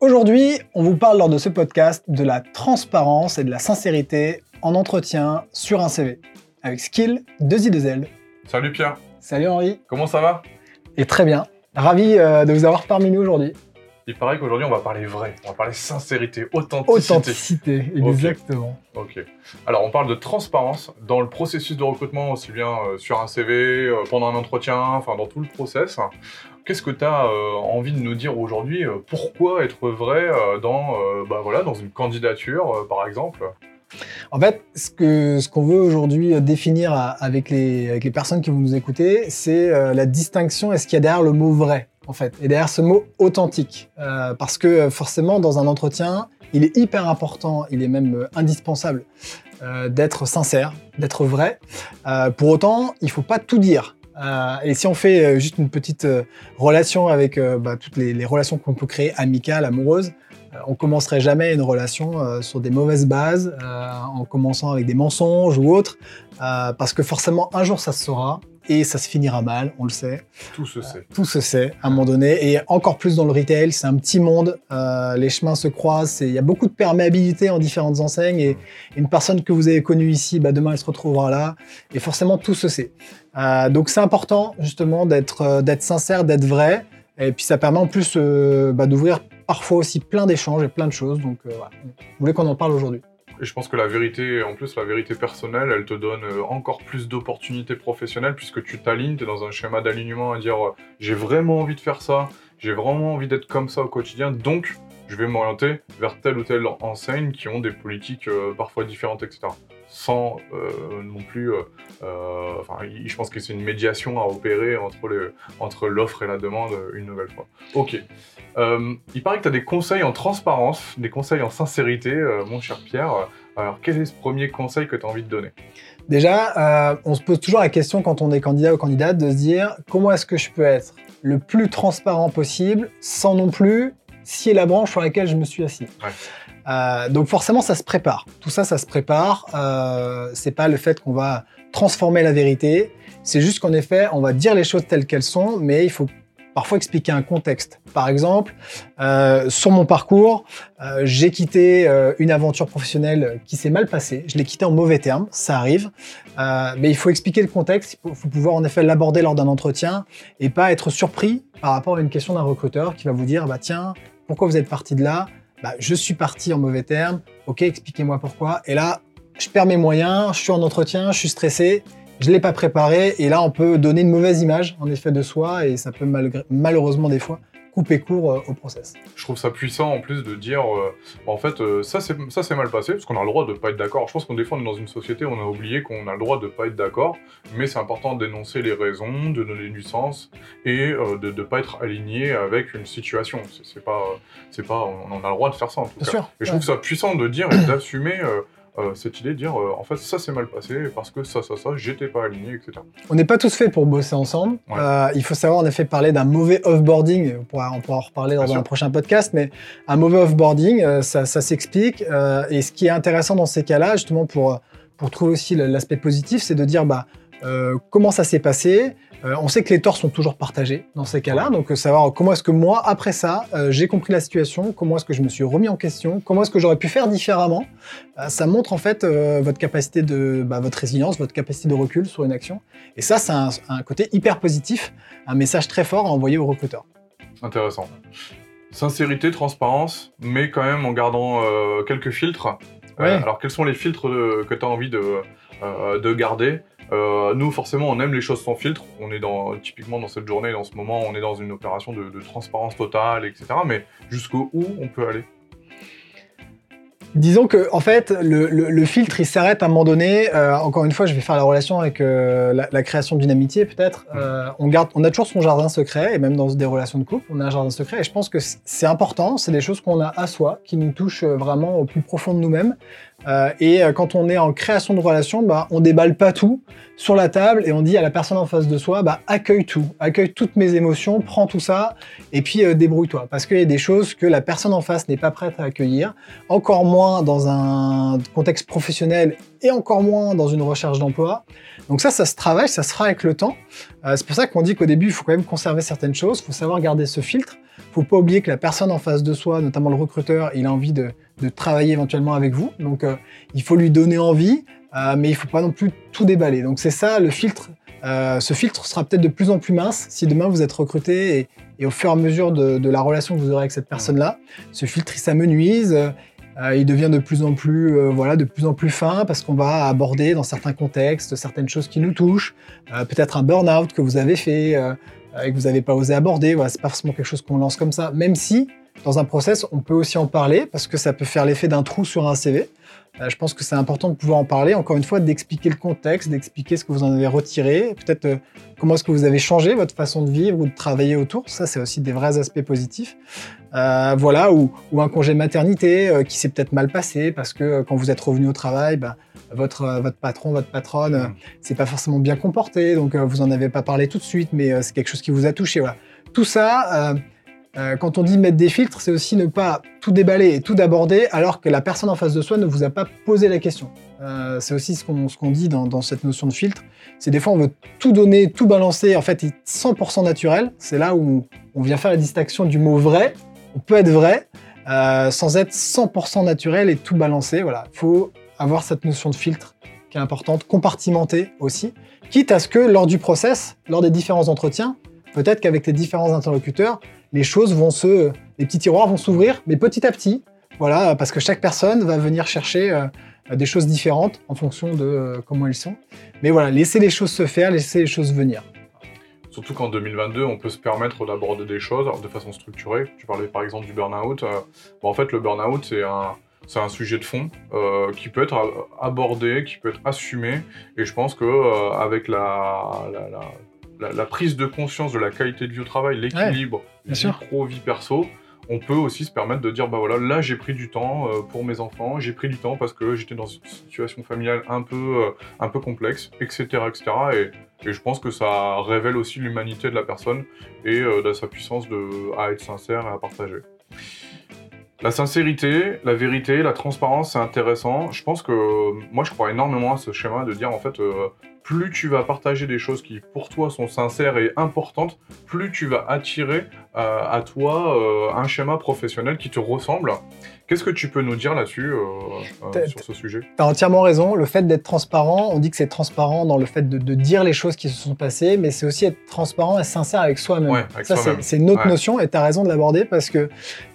Aujourd'hui, on vous parle lors de ce podcast de la transparence et de la sincérité en entretien sur un CV avec Skill 2i2L. Salut Pierre, Salut Henri, comment ça va? Et très bien. Ravi euh, de vous avoir parmi nous aujourd'hui. Il paraît qu'aujourd'hui on va parler vrai, on va parler sincérité, authenticité. Authenticité, exactement. Ok. Alors on parle de transparence dans le processus de recrutement, aussi bien euh, sur un CV, euh, pendant un entretien, enfin dans tout le process. Qu'est-ce que tu as envie de nous dire aujourd'hui euh, Pourquoi être vrai euh, dans, euh, bah, voilà, dans une candidature, euh, par exemple? En fait, ce que ce qu'on veut aujourd'hui euh, définir avec les, avec les personnes qui vont nous écouter, c'est euh, la distinction et ce qu'il y a derrière le mot vrai, en fait, et derrière ce mot authentique. Euh, parce que euh, forcément, dans un entretien, il est hyper important, il est même euh, indispensable euh, d'être sincère, d'être vrai. Euh, pour autant, il faut pas tout dire. Euh, et si on fait euh, juste une petite euh, relation avec bah, toutes les, relations qu'on peut créer, amicales, amoureuses, on commencerait jamais une relation sur des mauvaises bases, en commençant avec des mensonges ou autres, euh, parce que forcément un jour ça se saura et ça se finira mal, on le sait. Tout se sait. Tout se sait à un moment donné, et encore plus dans le retail, c'est un petit monde, euh, les chemins se croisent, il y a beaucoup de perméabilité en différentes enseignes, et une personne que vous avez connue ici, bah, demain elle se retrouvera là, et forcément tout se sait. Euh, donc c'est important justement d'être euh, d'être sincère, d'être vrai, et puis ça permet en plus euh, bah, d'ouvrir parfois aussi plein d'échanges et plein de choses, donc euh, voilà. Je voulais qu'on en parle aujourd'hui? Et je pense que la vérité, en plus, la vérité personnelle, elle te donne euh, encore plus d'opportunités professionnelles puisque tu t'alignes, tu es dans un schéma d'alignement à dire euh, j'ai vraiment envie de faire ça, j'ai vraiment envie d'être comme ça au quotidien, donc je vais m'orienter vers telle ou telle enseigne qui ont des politiques euh, parfois différentes, etc. Sans euh, non plus. euh, euh, enfin, je pense que c'est une médiation à opérer entre le- entre l'offre et la demande une nouvelle fois. Ok. Euh, il paraît que tu as des conseils en transparence, des conseils en sincérité, mon cher Pierre. Alors, quel est ce premier conseil que tu as envie de donner? Déjà, on se pose toujours la question quand on est candidat ou candidate de se dire comment est-ce que je peux être le plus transparent possible sans non plus scier la branche sur laquelle je me suis assis? Ouais. Euh, donc forcément, ça se prépare. Tout ça, ça se prépare. Euh, c'est pas le fait qu'on va transformer la vérité. C'est juste qu'en effet, on va dire les choses telles qu'elles sont, mais il faut parfois expliquer un contexte. Par exemple, euh, sur mon parcours, euh, j'ai quitté une aventure professionnelle qui s'est mal passée. Je l'ai quitté en mauvais termes, ça arrive. Mais il faut expliquer le contexte, il faut, faut pouvoir en effet l'aborder lors d'un entretien et pas être surpris par rapport à une question d'un recruteur qui va vous dire bah tiens, pourquoi vous êtes parti de là? Bah, Je suis parti en mauvais termes, ok, expliquez-moi pourquoi. Et là, je perds mes moyens, je suis en entretien, je suis stressé, je ne l'ai pas préparé, et là on peut donner une mauvaise image en effet de soi. Et ça peut malheureusement des fois couper court euh, au process. Je trouve ça puissant en plus de dire euh, en fait euh, ça c'est ça s'est mal passé parce qu'on a le droit de pas être d'accord. Je pense qu'on des fois on est dans une société où on a oublié qu'on a le droit de pas être d'accord, mais c'est important d'énoncer les raisons, de donner du sens et de ne pas être aligné avec une situation. C'est c'est pas c'est pas on a le droit de faire ça en tout Bien cas. sûr. Et je ouais. trouve ça puissant de dire et d'assumer euh, cette idée de dire euh, en fait ça s'est mal passé parce que ça ça ça j'étais pas aligné etc. On n'est pas tous faits pour bosser ensemble. Ouais. Euh, il faut savoir en effet parler d'un mauvais offboarding. On pourra, on pourra en reparler dans Bien un sûr. prochain podcast, mais un mauvais offboarding, ça, ça s'explique. Et ce qui est intéressant dans ces cas-là, justement pour pour trouver aussi l'aspect positif, c'est de dire bah euh, comment ça s'est passé? Euh, on sait que les torts sont toujours partagés dans ces cas-là, donc euh, savoir comment est-ce que moi, après ça, euh, j'ai compris la situation, comment est-ce que je me suis remis en question, comment est-ce que j'aurais pu faire différemment. Ça montre en fait votre capacité de, bah, votre résilience, votre capacité de recul sur une action. Et ça, c'est un, un côté hyper positif, un message très fort à envoyer aux recruteurs. Intéressant. Sincérité, transparence, mais quand même en gardant euh, quelques filtres. Euh, alors, quels sont les filtres de- que tu as envie de, euh, de garder? Euh, Nous, forcément, on aime les choses sans filtre. On est dans, typiquement dans cette journée, dans ce moment, on est dans une opération de, de transparence totale, etc. Mais jusqu'où où on peut aller? Disons que, en fait, le, le- le filtre, il s'arrête à un moment donné. Euh, encore une fois, je vais faire la relation avec euh, la, la création d'une amitié, peut-être. Euh, on, garde, on a toujours son jardin secret, et même dans des relations de couple, on a un jardin secret. Et je pense que c'est important, c'est des choses qu'on a à soi, qui nous touchent vraiment au plus profond de nous-mêmes. Et quand on est en création de relation, bah, on déballe pas tout sur la table et on dit à la personne en face de soi, bah, accueille tout, accueille toutes mes émotions, prends tout ça et puis débrouille-toi. Parce qu'il y a des choses que la personne en face n'est pas prête à accueillir, encore moins dans un contexte professionnel et encore moins dans une recherche d'emploi. Donc ça, ça se travaille, ça se fera avec le temps. Euh, c'est pour ça qu'on dit qu'au début, il faut quand même conserver certaines choses, il faut savoir garder ce filtre. Il faut pas oublier que la personne en face de soi, notamment le recruteur, il a envie de, travailler éventuellement avec vous. Donc euh, il faut lui donner envie, euh, mais il faut pas non plus tout déballer. Donc c'est ça le filtre. ce filtre sera peut-être de plus en plus mince si demain vous êtes recruté et, au fur et à mesure de, de, la relation que vous aurez avec cette personne-là, ce filtre il s'amenuise, euh, il devient de plus en plus, euh, voilà, de plus en plus fin parce qu'on va aborder dans certains contextes certaines choses qui nous touchent, euh, peut-être un burn-out que vous avez fait et que vous n'avez pas osé aborder. Voilà, c'est pas forcément quelque chose qu'on lance comme ça, même si dans un process, on peut aussi en parler parce que ça peut faire l'effet d'un trou sur un CV. Je pense que c'est important de pouvoir en parler, encore une fois, d'expliquer le contexte, d'expliquer ce que vous en avez retiré, peut-être comment est-ce que vous avez changé votre façon de vivre ou de travailler autour. Ça, c'est aussi des vrais aspects positifs. Euh, voilà, ou, un congé maternité euh, qui s'est peut-être mal passé parce que euh, quand vous êtes revenu au travail, bah, votre, votre patron, votre patronne, mm. c'est pas forcément bien comporté, donc vous en avez pas parlé tout de suite, mais c'est quelque chose qui vous a touché. Voilà. Tout ça, quand on dit mettre des filtres, c'est aussi ne pas tout déballer et tout aborder alors que la personne en face de soi ne vous a pas posé la question. c'est aussi ce qu'on dit dans, cette notion de filtre. C'est des fois on veut tout donner, tout balancer, en fait 100% naturel. C'est là où on vient faire la distinction du mot vrai on peut être vrai euh, sans être 100% naturel et tout balancer. Voilà, il faut avoir cette notion de filtre qui est importante, compartimenter aussi, quitte à ce que lors du process, lors des différents entretiens, peut-être qu'avec les différents interlocuteurs, les choses vont se, les petits tiroirs vont s'ouvrir, mais petit à petit, voilà, parce que chaque personne va venir chercher euh, des choses différentes en fonction de euh, comment elles sont. Mais voilà, laisser les choses se faire, laisser les choses venir. Surtout qu'en 2022, on peut se permettre d'aborder des choses de façon structurée. Tu parlais par exemple du burn-out. Euh, en fait, le burn-out, c'est un, c'est un sujet de fond qui peut être abordé, qui peut être assumé. Et je pense que avec la, prise de conscience de la qualité de vie au travail, l'équilibre vie pro-vie perso, on peut aussi se permettre de dire bah voilà là j'ai pris du temps pour mes enfants j'ai pris du temps parce que j'étais dans une situation familiale un peu un peu complexe etc etc et et je pense que ça révèle aussi l'humanité de la personne et euh, de sa puissance de, à être sincère et à partager. La sincérité, la vérité, la transparence, c'est intéressant. Je pense que moi, je crois énormément à ce schéma de dire en fait, euh, plus tu vas partager des choses qui pour toi sont sincères et importantes, plus tu vas attirer à toi un schéma professionnel qui te ressemble Qu'est-ce que tu peux nous dire là-dessus, euh, euh, sur ce sujet? Tu as entièrement raison. Le fait d'être transparent, on dit que c'est transparent dans le fait de, dire les choses qui se sont passées, mais c'est aussi être transparent et sincère avec soi-même. Ça, c'est une autre notion et tu as raison de l'aborder parce que euh,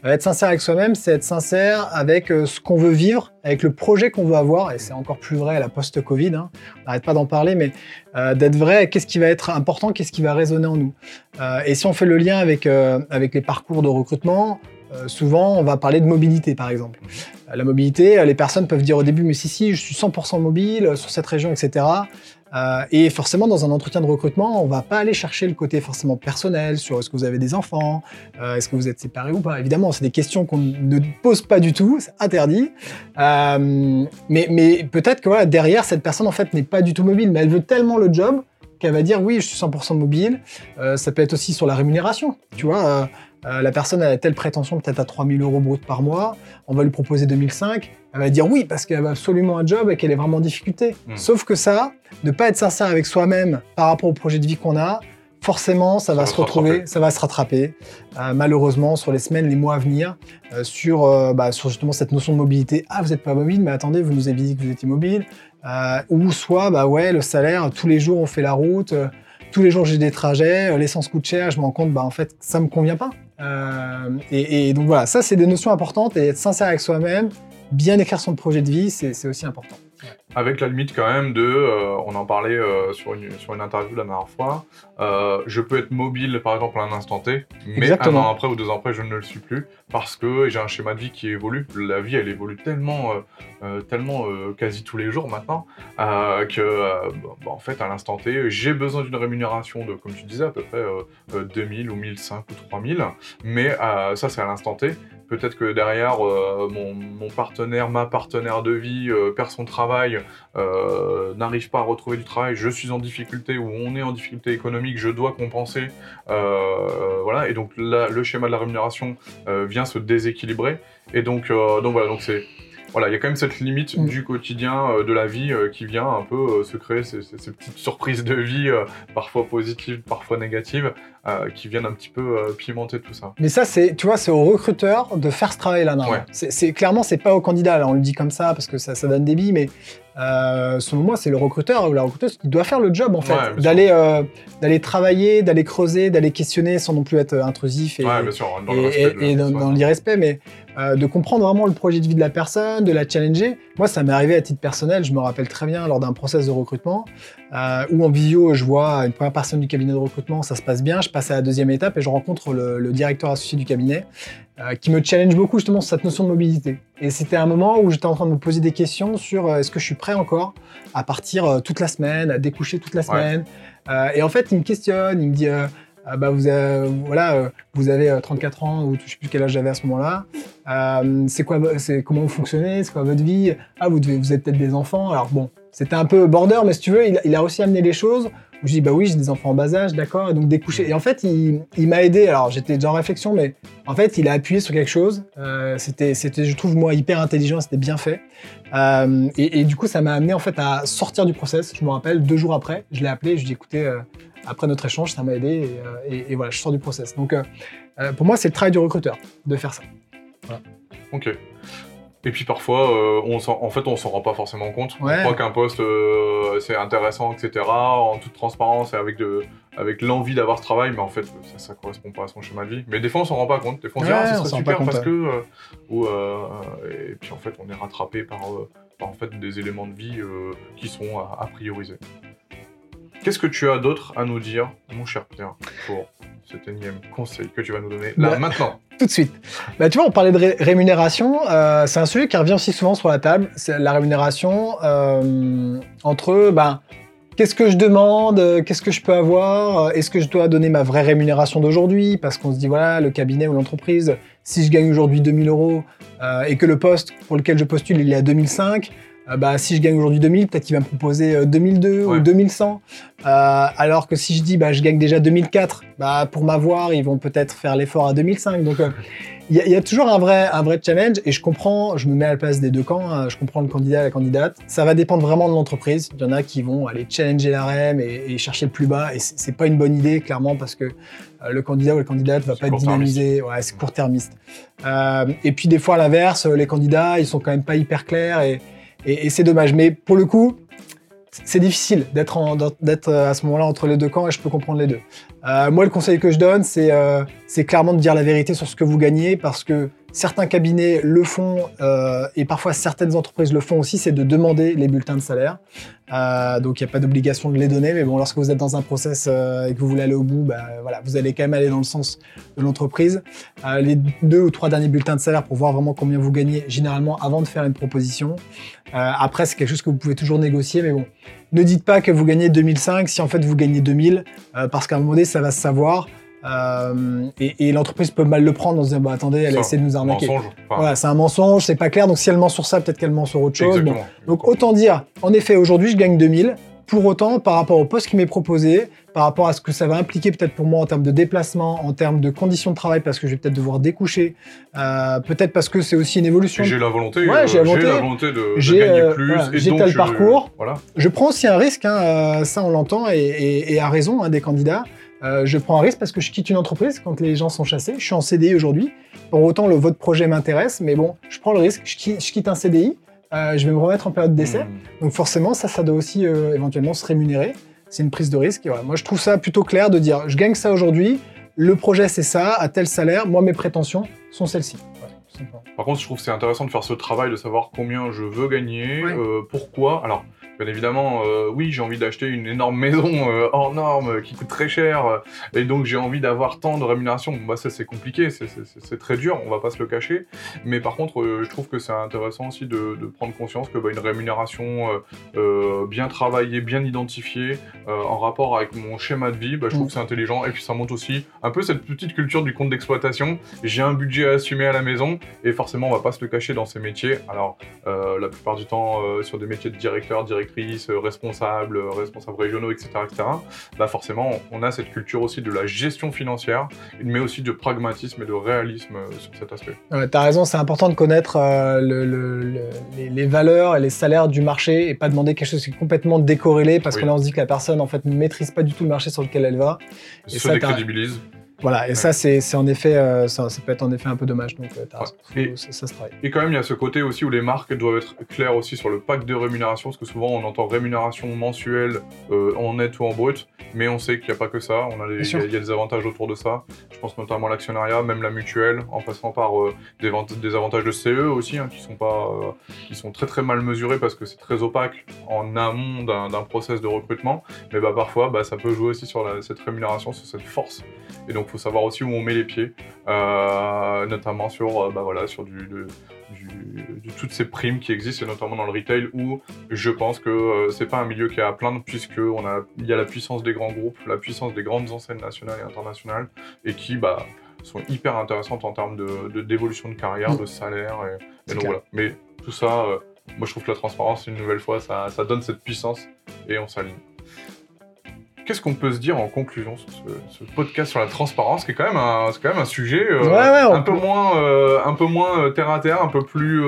être sincère avec soi-même, c'est être sincère avec ce qu'on veut vivre, avec le projet qu'on veut avoir, et c'est encore plus vrai à la post-Covid. Hein. On n'arrête pas d'en parler, mais d'être vrai, qu'est-ce qui va être important, qu'est-ce qui va résonner en nous. et si on fait le lien avec, avec les parcours de recrutement, euh, souvent, on va parler de mobilité, par exemple. Euh, la mobilité, euh, les personnes peuvent dire au début, mais si, si, je suis 100% mobile sur cette région, etc. et forcément, dans un entretien de recrutement, on va pas aller chercher le côté forcément personnel sur est-ce que vous avez des enfants, est-ce que vous êtes séparés ou pas. Évidemment, c'est des questions qu'on ne pose pas du tout, c'est interdit. mais, peut-être que voilà, derrière, cette personne en fait n'est pas du tout mobile, mais elle veut tellement le job qu'elle va dire oui, je suis 100% mobile. ça peut être aussi sur la rémunération, tu vois. Euh, la personne a telle prétention peut-être à 3000 euros brut par mois, on va lui proposer 2005, elle va dire oui parce qu'elle a absolument un job et qu'elle est vraiment en difficulté. Hmm. Sauf que ça, ne pas être sincère avec soi-même par rapport au projet de vie qu'on a, forcément, ça, va, se retrouver, ça va se rattraper, euh, malheureusement, sur les semaines, les mois à venir, euh, sur, bah, sur justement cette notion de mobilité. Ah, vous n'êtes pas mobile, mais attendez, vous nous avez dit que vous étiez mobile. ou soit, bah ouais, le salaire, tous les jours on fait la route, tous les jours j'ai des trajets, l'essence coûte cher, je me rends compte, bah en fait, ça me convient pas. Euh, et, donc voilà, ça c'est des notions importantes et être sincère avec soi-même, bien écrire son projet de vie, c'est aussi important. Avec la limite quand même de, euh, on en parlait euh, sur, une, sur une interview la dernière fois, je peux être mobile par exemple à un instant T, mais un an après ou deux ans après je ne le suis plus parce que j'ai un schéma de vie qui évolue. La vie elle évolue tellement, tellement quasi tous les jours maintenant que bah, en fait à l'instant T j'ai besoin d'une rémunération de, comme tu disais, à peu près 2000 ou 1005 ou 3000, mais ça c'est à l'instant T. Peut-être que derrière, euh, mon, partenaire, ma partenaire de vie euh, perd son travail, euh, n'arrive pas à retrouver du travail, je suis en difficulté ou on est en difficulté économique, je dois compenser. voilà, et donc là, le schéma de la rémunération vient se déséquilibrer. Et donc, donc voilà, donc c'est voilà, il y a quand même cette limite Mm. du quotidien, euh, de la vie, euh, qui vient un peu euh, se créer ces, ces- ces petites surprises de vie, parfois positives, parfois négatives, euh, qui viennent un petit peu euh, pimenter tout ça. Mais ça, c'est, tu vois, c'est au recruteur de faire ce travail-là. Ouais. C'est, clairement, c'est pas au candidat. Là, on le dit comme ça parce que ça, ça donne des billes, mais euh, selon moi, c'est le recruteur ou la recruteuse qui doit faire le job en fait, Ouais, d'aller, euh, d'aller travailler, d'aller creuser, d'aller questionner sans non plus être intrusif et, ouais, bien sûr, dans et, le respect et- de- et dans, ouais. dans l'irrespect, mais euh, de comprendre vraiment le projet de vie de la personne, de la challenger. Moi, ça m'est arrivé à titre personnel, je me rappelle très bien lors d'un process de recrutement, euh, où en visio, je vois une première personne du cabinet de recrutement, ça se passe bien, je passe à la deuxième étape et je rencontre le, le directeur associé du cabinet, euh, qui me challenge beaucoup justement sur cette notion de mobilité. Et c'était un moment où j'étais en train de me poser des questions sur euh, est-ce que je suis prêt encore à partir toute la semaine, à découcher toute la semaine. Et en fait, il me questionne, il me dit... euh, ah bah vous avez, voilà, euh, vous avez euh, 34 ans ou je sais plus quel âge j'avais à ce moment-là. Euh, c'est quoi, c'est comment vous fonctionnez, c'est quoi votre vie? Ah vous êtes peut-être des enfants. Alors bon, c'était un peu border, mais si tu veux, il, a aussi amené les choses. Où je dis bah oui, j'ai des enfants en bas âge, d'accord. Et donc des couchers. Et en fait, il, m'a aidé. Alors j'étais déjà en réflexion, mais en fait, il a appuyé sur quelque chose. Euh, c'était, je trouve moi hyper intelligent. C'était bien fait. Euh, et, et du coup, ça m'a amené en fait à sortir du process. Je me rappelle deux jours après, je l'ai appelé. Je lui ai dit écoutez. Après notre échange, ça m'a aidé et, euh, et- et voilà, je sors du process. Donc, euh, euh, pour moi, c'est le travail du recruteur de faire ça. Ok. Et puis parfois, euh, on en fait, on s'en rend pas forcément compte. Ouais. On croit qu'un poste, euh, c'est intéressant, etc., en toute transparence et avec, de, avec l'envie d'avoir ce travail, mais en fait, ça, ça correspond pas à son schéma de vie. Mais des fois, on s'en rend pas compte. Des fois, on se dit, Ouais, ah, ce serait super parce que... euh, ou, et puis en fait, on est rattrapé par, par en fait, des éléments de vie qui sont à, à prioriser. Qu'est-ce que tu as d'autre à nous dire, mon cher Pierre, pour cet énième conseil que tu vas nous donner là, Bah, maintenant? Tout de suite. Bah, tu vois, on parlait de ré- rémunération. euh, c'est un sujet qui revient aussi souvent sur la table. C'est la rémunération euh, entre ben, qu'est-ce que je demande, qu'est-ce que je peux avoir, euh, est-ce que je dois donner ma vraie rémunération d'aujourd'hui? Parce qu'on se dit, voilà, le cabinet ou l'entreprise, si je gagne aujourd'hui 2000 euros euh, et que le poste pour lequel je postule, il est à 2005, euh, bah, si je gagne aujourd'hui 2000, peut-être qu'il va me proposer euh, 2002 Ouais. ou 2100. Euh, alors que si je dis, bah, je gagne déjà 2004, bah, pour m'avoir, ils vont peut-être faire l'effort à 2005. Donc, euh, il y, a- il y a toujours un vrai, un vrai challenge et je comprends, je me mets à la place des deux camps, hein, je comprends le candidat et la candidate. Ça va dépendre vraiment de l'entreprise. Il y en a qui vont aller challenger la REM et, et chercher le plus bas et c'est pas une bonne idée, clairement, parce que euh, le candidat ou la candidate va pas être dynamisé. Ouais, c'est court-termiste. Euh, et puis, des fois, à l'inverse, les candidats, ils sont quand même pas hyper clairs et, et- c'est dommage. Mais pour le coup, c'est difficile d'être euh, à ce moment-là entre les deux camps et je peux comprendre les deux. Euh, moi, le conseil que je donne, euh, c'est clairement de dire la vérité sur ce que vous gagnez parce que certains cabinets le font euh, et parfois certaines entreprises le font aussi, c'est de demander les bulletins de salaire. Euh, donc, il n'y a pas d'obligation de les donner, mais bon, lorsque vous êtes dans un process euh, et que vous voulez aller au bout, bah, vous allez quand même aller dans le sens de l'entreprise. Les deux ou trois derniers bulletins de salaire pour voir vraiment combien vous gagnez, généralement avant de faire une proposition. Après, c'est quelque chose que vous pouvez toujours négocier, mais bon, ne dites pas que vous gagnez 2005 si en fait vous gagnez 2000, euh, parce qu'à un moment donné, ça va se savoir. Euh, et et l'entreprise peut mal le prendre en se disant bah, attendez, elle a essayé de nous arnaquer. Mensonge. Enfin, Voilà, c'est un mensonge, c'est pas clair. Donc si elle ment sur ça, peut-être qu'elle ment sur autre chose. Bon. Donc autant dire, en effet, aujourd'hui, je gagne 2000. Pour autant, par rapport au poste qui m'est proposé, par rapport à ce que ça va impliquer peut-être pour moi en termes de déplacement, en termes de conditions de travail, parce que je vais peut-être devoir découcher, euh, peut-être parce que c'est aussi une évolution. J'ai la volonté, Ouais, euh, j'ai la volonté. volonté de, gagner plus. voilà, et j'ai tel je- parcours. Voilà. Je prends aussi un risque, hein, ça on l'entend, et, et- et à raison hein, des candidats. Euh, je prends un risque parce que je quitte une entreprise quand les gens sont chassés. Je suis en CDI aujourd'hui. Pour autant, le, votre projet m'intéresse, mais bon, je prends le risque. Je quitte, je quitte un CDI. euh, je vais me remettre en période d'essai. Hmm. Donc forcément, ça, ça doit aussi euh, éventuellement se rémunérer. C'est une prise de risque. Et voilà. Moi, je trouve ça plutôt clair de dire, je gagne ça aujourd'hui. Le projet, c'est ça, à tel salaire. Moi, mes prétentions sont celles-ci. Voilà. Par contre, je trouve que c'est intéressant de faire ce travail de savoir combien je veux gagner, Ouais. pourquoi. Alors, bien évidemment, euh, oui, j'ai envie d'acheter une énorme maison euh, hors norme euh, qui coûte très cher, et donc j'ai envie d'avoir tant de rémunération. Bon, bah, ça, c'est compliqué, c'est- très dur, on va pas se le cacher. Mais par contre, euh, je trouve que c'est intéressant aussi de, de prendre conscience que bah, une rémunération bien travaillée, bien identifiée, en rapport avec mon schéma de vie, bah, je trouve Mm. que c'est intelligent. Et puis ça montre aussi un peu cette petite culture du compte d'exploitation. J'ai un budget à assumer à la maison, et forcément, on va pas se le cacher dans ces métiers. Alors, la plupart du temps, sur des métiers de directeur, directrice, directrices, responsables, responsables régionaux, etc., etc., bah forcément, on a cette culture aussi de la gestion financière, mais aussi de pragmatisme et de réalisme sur cet aspect. Ouais, tu as raison, c'est important de connaître les, valeurs et les salaires du marché et pas demander quelque chose qui est complètement décorrélé parce que là on se dit que la personne en fait ne maîtrise pas du tout le marché sur lequel elle va. Et se décrédibilise. Voilà, et ça, c'est en effet, euh, ça, peut être en effet un peu dommage. Donc, euh, et, ça, se travaille. Et quand même, il y a ce côté aussi où les marques doivent être claires aussi sur le pack de rémunération, parce que souvent on entend rémunération mensuelle euh, en net ou en brut, mais on sait qu'il n'y a pas que ça. On a il y, a des avantages autour de ça. Je pense notamment à l'actionnariat, même la mutuelle, en passant par des, des, avantages de CE aussi, hein, qui sont pas, qui sont très très mal mesurés parce que c'est très opaque en amont d'un process de recrutement. Mais bah parfois, bah, ça peut jouer aussi sur cette rémunération, sur cette force. Et donc, il faut savoir aussi où on met les pieds, euh, notamment sur, euh, bah voilà, sur du, toutes ces primes qui existent, et notamment dans le retail, où je pense que euh, c'est pas un milieu qui est à plaindre, puisqu'il a, y a la puissance des grands groupes, la puissance des grandes enseignes nationales et internationales, et qui bah, sont hyper intéressantes en termes d'évolution de, carrière, mm. de salaire, et, donc voilà. Mais tout ça, moi je trouve que la transparence, une nouvelle fois, ça, ça donne cette puissance, et on s'aligne. Qu'est-ce qu'on peut se dire en conclusion sur ce, podcast sur la transparence, qui est quand même un, quand même un sujet euh, un, peu moins, euh, un peu moins euh, terre à terre, un peu plus,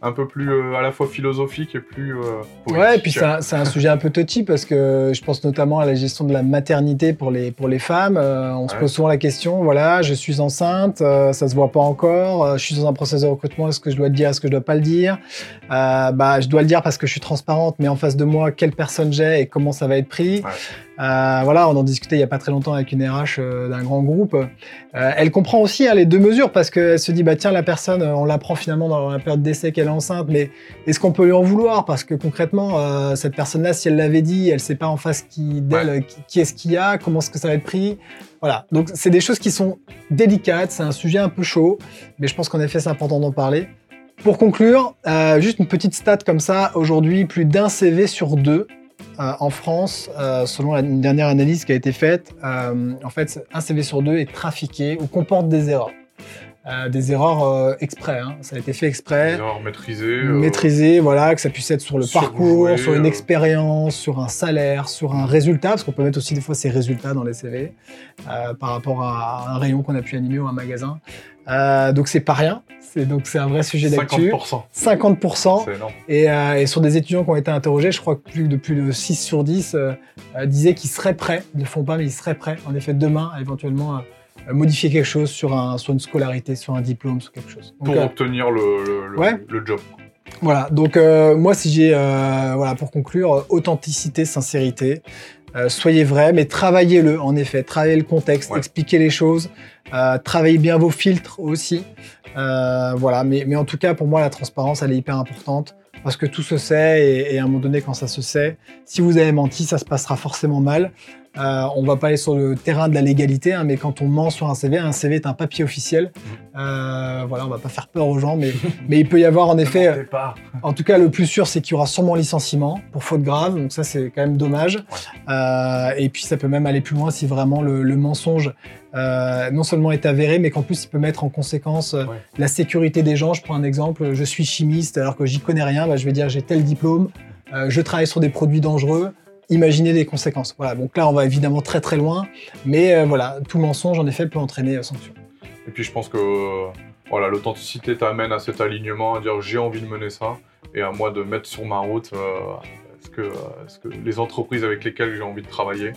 un peu plus à la fois philosophique et plus. ouais, et puis c'est un, sujet un peu touchy parce que je pense notamment à la gestion de la maternité pour les, pour les femmes. on se pose souvent la question voilà, je suis enceinte, ça se voit pas encore, je suis dans un processus de recrutement, est-ce que je dois le dire, est-ce que je dois pas le dire? Bah, je dois le dire parce que je suis transparente, mais en face de moi, quelle personne j'ai et comment ça va être pris? Euh, voilà, on en discutait il n'y a pas très longtemps avec une RH euh, d'un grand groupe. Euh, elle comprend aussi hein, les deux mesures parce qu'elle se dit bah tiens la personne, on l'apprend finalement dans la période d'essai qu'elle est enceinte, mais est-ce qu'on peut lui en vouloir? Parce que concrètement cette personne-là, si elle l'avait dit, elle sait pas en face qui d'elle qui, est-ce qu'il y a, comment est-ce que ça va être pris. Voilà, donc c'est des choses qui sont délicates, c'est un sujet un peu chaud, mais je pense qu'en effet c'est important d'en parler. Pour conclure, juste une petite stat comme ça, aujourd'hui plus d'un CV sur deux euh, en France, euh, selon une dernière analyse qui a été faite, euh, en fait, un CV sur deux est trafiqué ou comporte des erreurs. des erreurs exprès, hein. ça a été fait exprès. Des erreurs maîtrisées. Maîtrisées, voilà, que ça puisse être sur le parcours, sur une expérience, sur un salaire, sur un résultat, parce qu'on peut mettre aussi des fois ces résultats dans les CV, par rapport à un rayon qu'on a pu animer ou un magasin. Donc c'est pas rien, donc c'est un vrai sujet d'actu. 50%. 50%. C'est énorme. Euh, et, sur des étudiants qui ont été interrogés, je crois que plus de plus de 6 sur 10 euh, euh, disaient qu'ils seraient prêts, ils ne le font pas, mais ils seraient prêts, en effet, demain, à éventuellement modifier quelque chose sur, un, sur une scolarité, sur un diplôme, sur quelque chose. pour obtenir le, le, job. Voilà, donc moi, si j'ai, voilà, pour conclure, authenticité, sincérité. Soyez vrai, mais travaillez-le, en effet. Travaillez le contexte, expliquez les choses. travaillez bien vos filtres aussi. Euh, voilà, mais, mais, en tout cas, pour moi, la transparence, elle est hyper importante parce que tout se sait et, et, à un moment donné, quand ça se sait, si vous avez menti, ça se passera forcément mal. Euh, on va pas aller sur le terrain de la légalité, hein, mais quand on ment sur un CV, un CV est un papier officiel. Mmh. Euh, voilà, on va pas faire peur aux gens, mais, mais il peut y avoir en effet. En tout cas, le plus sûr, c'est qu'il y aura sûrement licenciement pour faute grave, donc ça c'est quand même dommage. Euh, et puis ça peut même aller plus loin si vraiment le, mensonge euh, non seulement est avéré, mais qu'en plus il peut mettre en conséquence la sécurité des gens. Je prends un exemple, je suis chimiste alors que j'y connais rien, bah, je vais dire j'ai tel diplôme, je travaille sur des produits dangereux imaginer des conséquences. Voilà, donc là, on va évidemment très très loin, mais euh, voilà, tout mensonge, en effet, peut entraîner euh, sanction. Et puis, je pense que euh, l'authenticité t'amène à cet alignement, à dire j'ai envie de mener ça, et à moi de mettre sur ma route les entreprises avec lesquelles j'ai envie de travailler.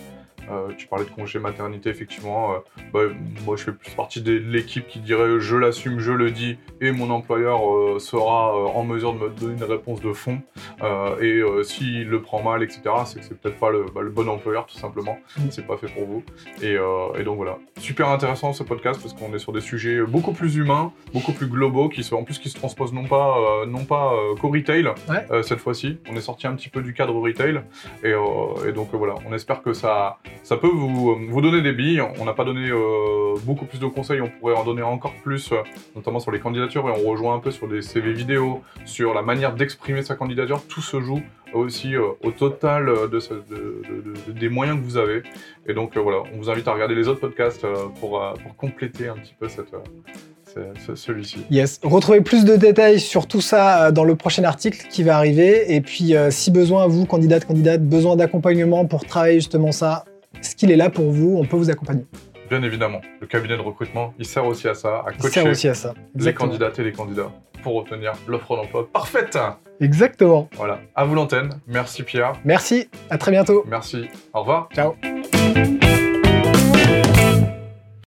Euh, tu parlais de congé maternité, effectivement. Euh, bah, moi, je fais plus partie de l'équipe qui dirait je l'assume, je le dis, et mon employeur euh, sera en mesure de me donner une réponse de fond. et s'il le prend mal, etc., c'est que c'est peut-être pas le, bah, le, bon employeur, tout simplement. Mm. C'est pas fait pour vous. Et, donc voilà. Super intéressant ce podcast parce qu'on est sur des sujets beaucoup plus humains, beaucoup plus globaux, qui sont en plus qui se transposent non pas, non pas qu'au retail cette fois-ci. On est sorti un petit peu du cadre retail. Et, et donc voilà, on espère que ça ça peut vous, vous donner des billes. On n'a pas donné euh, beaucoup plus de conseils, on pourrait en donner encore plus, euh, notamment sur les candidatures, et on rejoint un peu sur des CV vidéo, sur la manière d'exprimer sa candidature. Tout se joue aussi euh, au total de, des moyens que vous avez. Et donc voilà, on vous invite à regarder les autres podcasts pour, pour compléter un petit peu celui-ci. Yes. Retrouvez plus de détails sur tout ça dans le prochain article qui va arriver. Et puis, si besoin, vous, candidate, candidate, besoin d'accompagnement pour travailler justement ça, ce qu'il est là pour vous, on peut vous accompagner. Bien évidemment, le cabinet de recrutement, il sert aussi à ça, à Il sert coacher aussi à ça. les candidates et les candidats pour obtenir l'offre d'emploi parfaite. Exactement. Voilà, à vous l'antenne. Merci Pierre, Merci. À très bientôt. merci, au revoir. Ciao.